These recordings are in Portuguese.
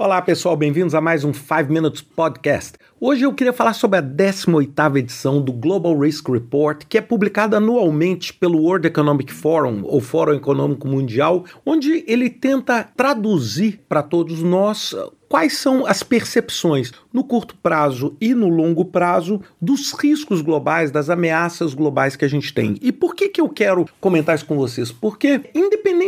Olá pessoal, bem-vindos a mais um 5 Minutes Podcast. Hoje eu queria falar sobre a 18ª edição do Global Risk Report, que é publicada anualmente pelo World Economic Forum, ou Fórum Econômico Mundial, onde ele tenta traduzir para todos nós quais são as percepções no curto prazo e no longo prazo dos riscos globais, das ameaças globais que a gente tem. E por que, que eu quero comentar isso com vocês? Porque,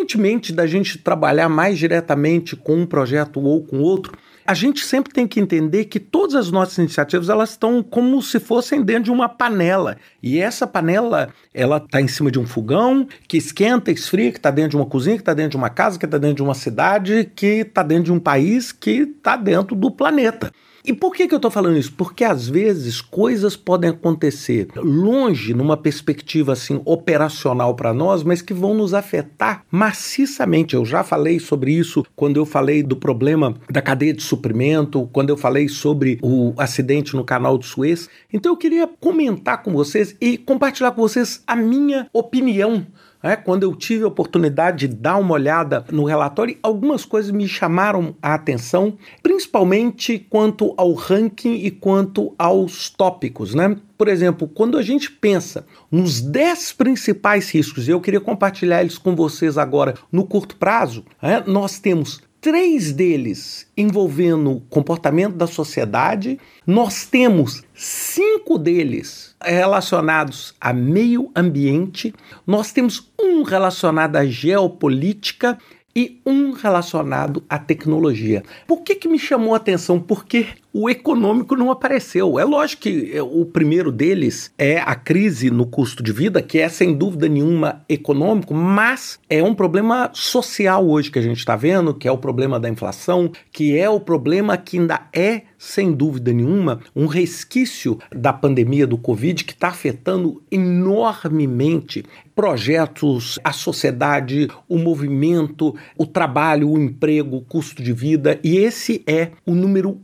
independentemente da gente trabalhar mais diretamente com um projeto ou com outro, a gente sempre tem que entender que todas as nossas iniciativas elas estão como se fossem dentro de uma panela e essa panela ela está em cima de um fogão que esquenta, esfria, que está dentro de uma cozinha, que está dentro de uma casa, que está dentro de uma cidade, que está dentro de um país, que está dentro do planeta. E por que, que eu estou falando isso? Porque às vezes coisas podem acontecer longe, numa perspectiva assim operacional para nós, mas que vão nos afetar maciçamente. Eu já falei sobre isso quando eu falei do problema da cadeia de suprimento, quando eu falei sobre o acidente no canal de Suez. Então eu queria comentar com vocês e compartilhar com vocês a minha opinião é, quando eu tive a oportunidade de dar uma olhada no relatório, algumas coisas me chamaram a atenção, principalmente quanto ao ranking e quanto aos tópicos. Né? Por exemplo, quando a gente pensa nos 10 principais riscos, e eu queria compartilhar eles com vocês agora no curto prazo, é, nós temos três deles envolvendo o comportamento da sociedade, nós temos cinco deles relacionados a meio ambiente, nós temos um relacionado à geopolítica e um relacionado à tecnologia. Por que, que me chamou a atenção? Porque o econômico não apareceu. É lógico que é, o primeiro deles é a crise no custo de vida, que é sem dúvida nenhuma econômico, mas é um problema social hoje que a gente está vendo, que é o problema da inflação, que é o problema que ainda é, sem dúvida nenhuma, um resquício da pandemia do Covid que está afetando enormemente projetos, a sociedade, o movimento, o trabalho, o emprego, o custo de vida, e esse é o número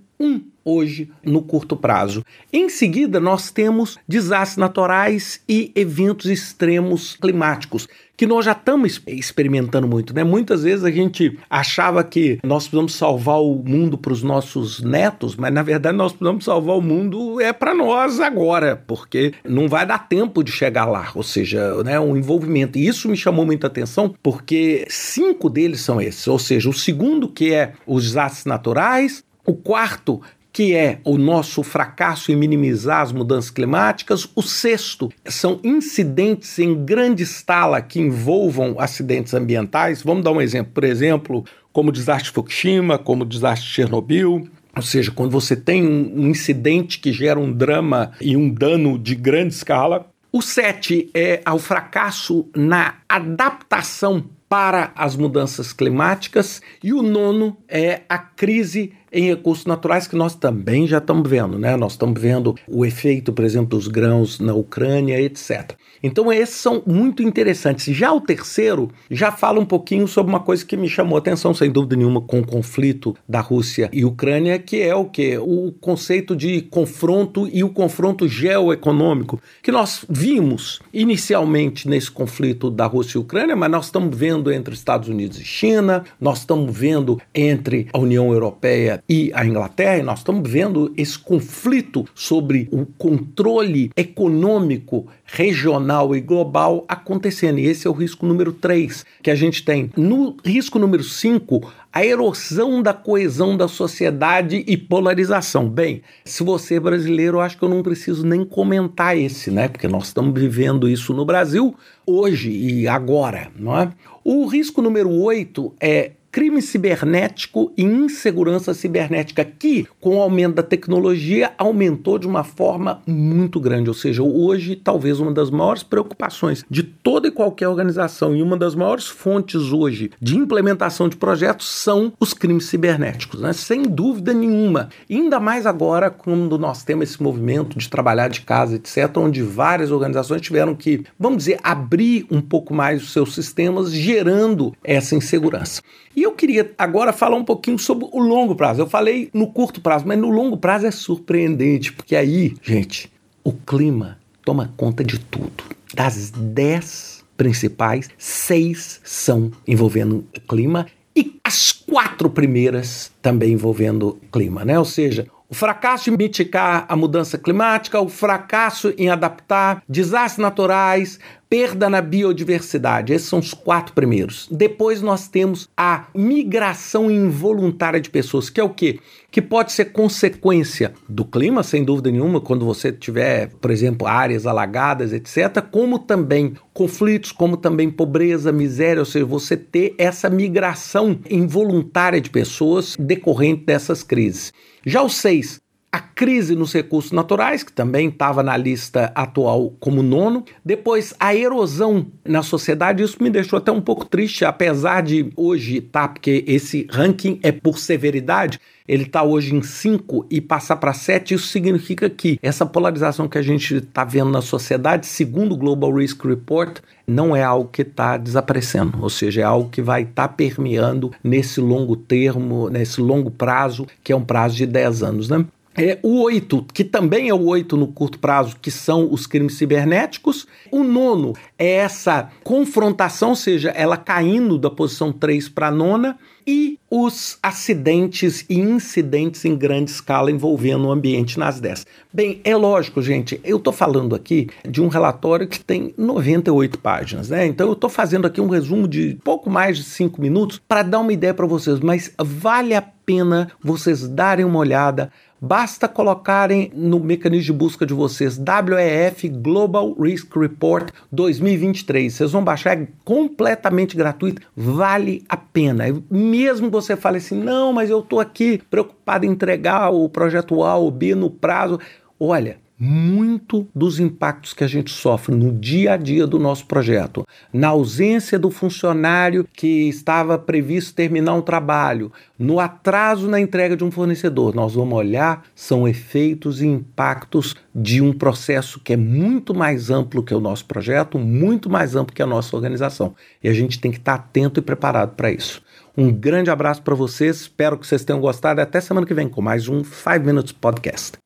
hoje no curto prazo. Em seguida, nós temos desastres naturais e eventos extremos climáticos, que nós já estamos experimentando muito, né? Muitas vezes a gente achava que nós precisamos salvar o mundo para os nossos netos, mas na verdade nós precisamos salvar o mundo é para nós agora, porque não vai dar tempo de chegar lá, ou seja, né, um envolvimento. E isso me chamou muita atenção, porque cinco deles são esses, ou seja, o segundo que é os desastres naturais, o quarto que é o nosso fracasso em minimizar as mudanças climáticas. O sexto são incidentes em grande escala que envolvam acidentes ambientais. Vamos dar um exemplo, por exemplo, como o desastre de Fukushima, como o desastre de Chernobyl. Ou seja, quando você tem um incidente que gera um drama e um dano de grande escala. O sete é o fracasso na adaptação para as mudanças climáticas. E o nono é a crise em recursos naturais que nós também já estamos vendo, né? Nós estamos vendo o efeito, por exemplo, dos grãos na Ucrânia, etc. Então, esses são muito interessantes. Já o terceiro já fala um pouquinho sobre uma coisa que me chamou atenção, sem dúvida nenhuma, com o conflito da Rússia e Ucrânia, que é o que? O conceito de confronto e o confronto geoeconômico, que nós vimos inicialmente nesse conflito da Rússia e Ucrânia, mas nós estamos vendo entre Estados Unidos e China, nós estamos vendo entre a União Europeia e a Inglaterra, e nós estamos vendo esse conflito sobre o controle econômico regional e global acontecendo. E esse é o risco número 3 que a gente tem. No risco número 5, a erosão da coesão da sociedade e polarização. Bem, se você é brasileiro, eu acho que eu não preciso nem comentar esse, né? Porque nós estamos vivendo isso no Brasil hoje e agora, não é? O risco número 8 é crime cibernético e insegurança cibernética, que, com o aumento da tecnologia, aumentou de uma forma muito grande. Ou seja, hoje, talvez uma das maiores preocupações de toda e qualquer organização e uma das maiores fontes hoje de implementação de projetos são os crimes cibernéticos, né? sem dúvida nenhuma. ainda mais agora, quando nós temos esse movimento de trabalhar de casa, etc., onde várias organizações tiveram que, vamos dizer, abrir um pouco mais os seus sistemas, gerando essa insegurança. E eu queria agora falar um pouquinho sobre o longo prazo. Eu falei no curto prazo, mas no longo prazo é surpreendente, porque aí, gente, o clima toma conta de tudo. Das 10 principais, seis são envolvendo o clima e as quatro primeiras também envolvendo clima, né? Ou seja, o fracasso em mitigar a mudança climática, o fracasso em adaptar, desastres naturais, perda na biodiversidade. Esses são os quatro primeiros. Depois nós temos a migração involuntária de pessoas, que é o quê? Que pode ser consequência do clima, sem dúvida nenhuma, quando você tiver, por exemplo, áreas alagadas, etc., como também conflitos, como também pobreza, miséria, ou seja, você ter essa migração involuntária de pessoas decorrente dessas crises. Já o seis, a crise nos recursos naturais, que também estava na lista atual como nono. Depois, a erosão na sociedade. Isso me deixou até um pouco triste, apesar de hoje, tá? Porque esse ranking é por severidade. Ele está hoje em 5 e passar para 7. Isso significa que essa polarização que a gente está vendo na sociedade, segundo o Global Risk Report, não é algo que está desaparecendo, ou seja, é algo que vai estar tá permeando nesse longo termo, nesse longo prazo, que é um prazo de 10 anos. Né? É, o oito, que também é o oito no curto prazo, que são os crimes cibernéticos. O nono é essa confrontação, ou seja, ela caindo da posição 3 para a nona. E os acidentes e incidentes em grande escala envolvendo o ambiente nas 10. Bem, é lógico, gente, eu estou falando aqui de um relatório que tem 98 páginas, né? Então eu estou fazendo aqui um resumo de pouco mais de 5 minutos para dar uma ideia para vocês, mas vale a pena vocês darem uma olhada Basta colocarem no mecanismo de busca de vocês WEF Global Risk Report 2023. Vocês vão baixar, é completamente gratuito, vale a pena. Mesmo você fale assim, não, mas eu estou aqui preocupado em entregar o projeto A ou B no prazo. Olha, muito dos impactos que a gente sofre no dia a dia do nosso projeto, na ausência do funcionário que estava previsto terminar um trabalho, no atraso na entrega de um fornecedor, nós vamos olhar são efeitos e impactos de um processo que é muito mais amplo que o nosso projeto, muito mais amplo que a nossa organização. E a gente tem que estar atento e preparado para isso. Um grande abraço para vocês, espero que vocês tenham gostado e até semana que vem com mais um 5 Minutes Podcast.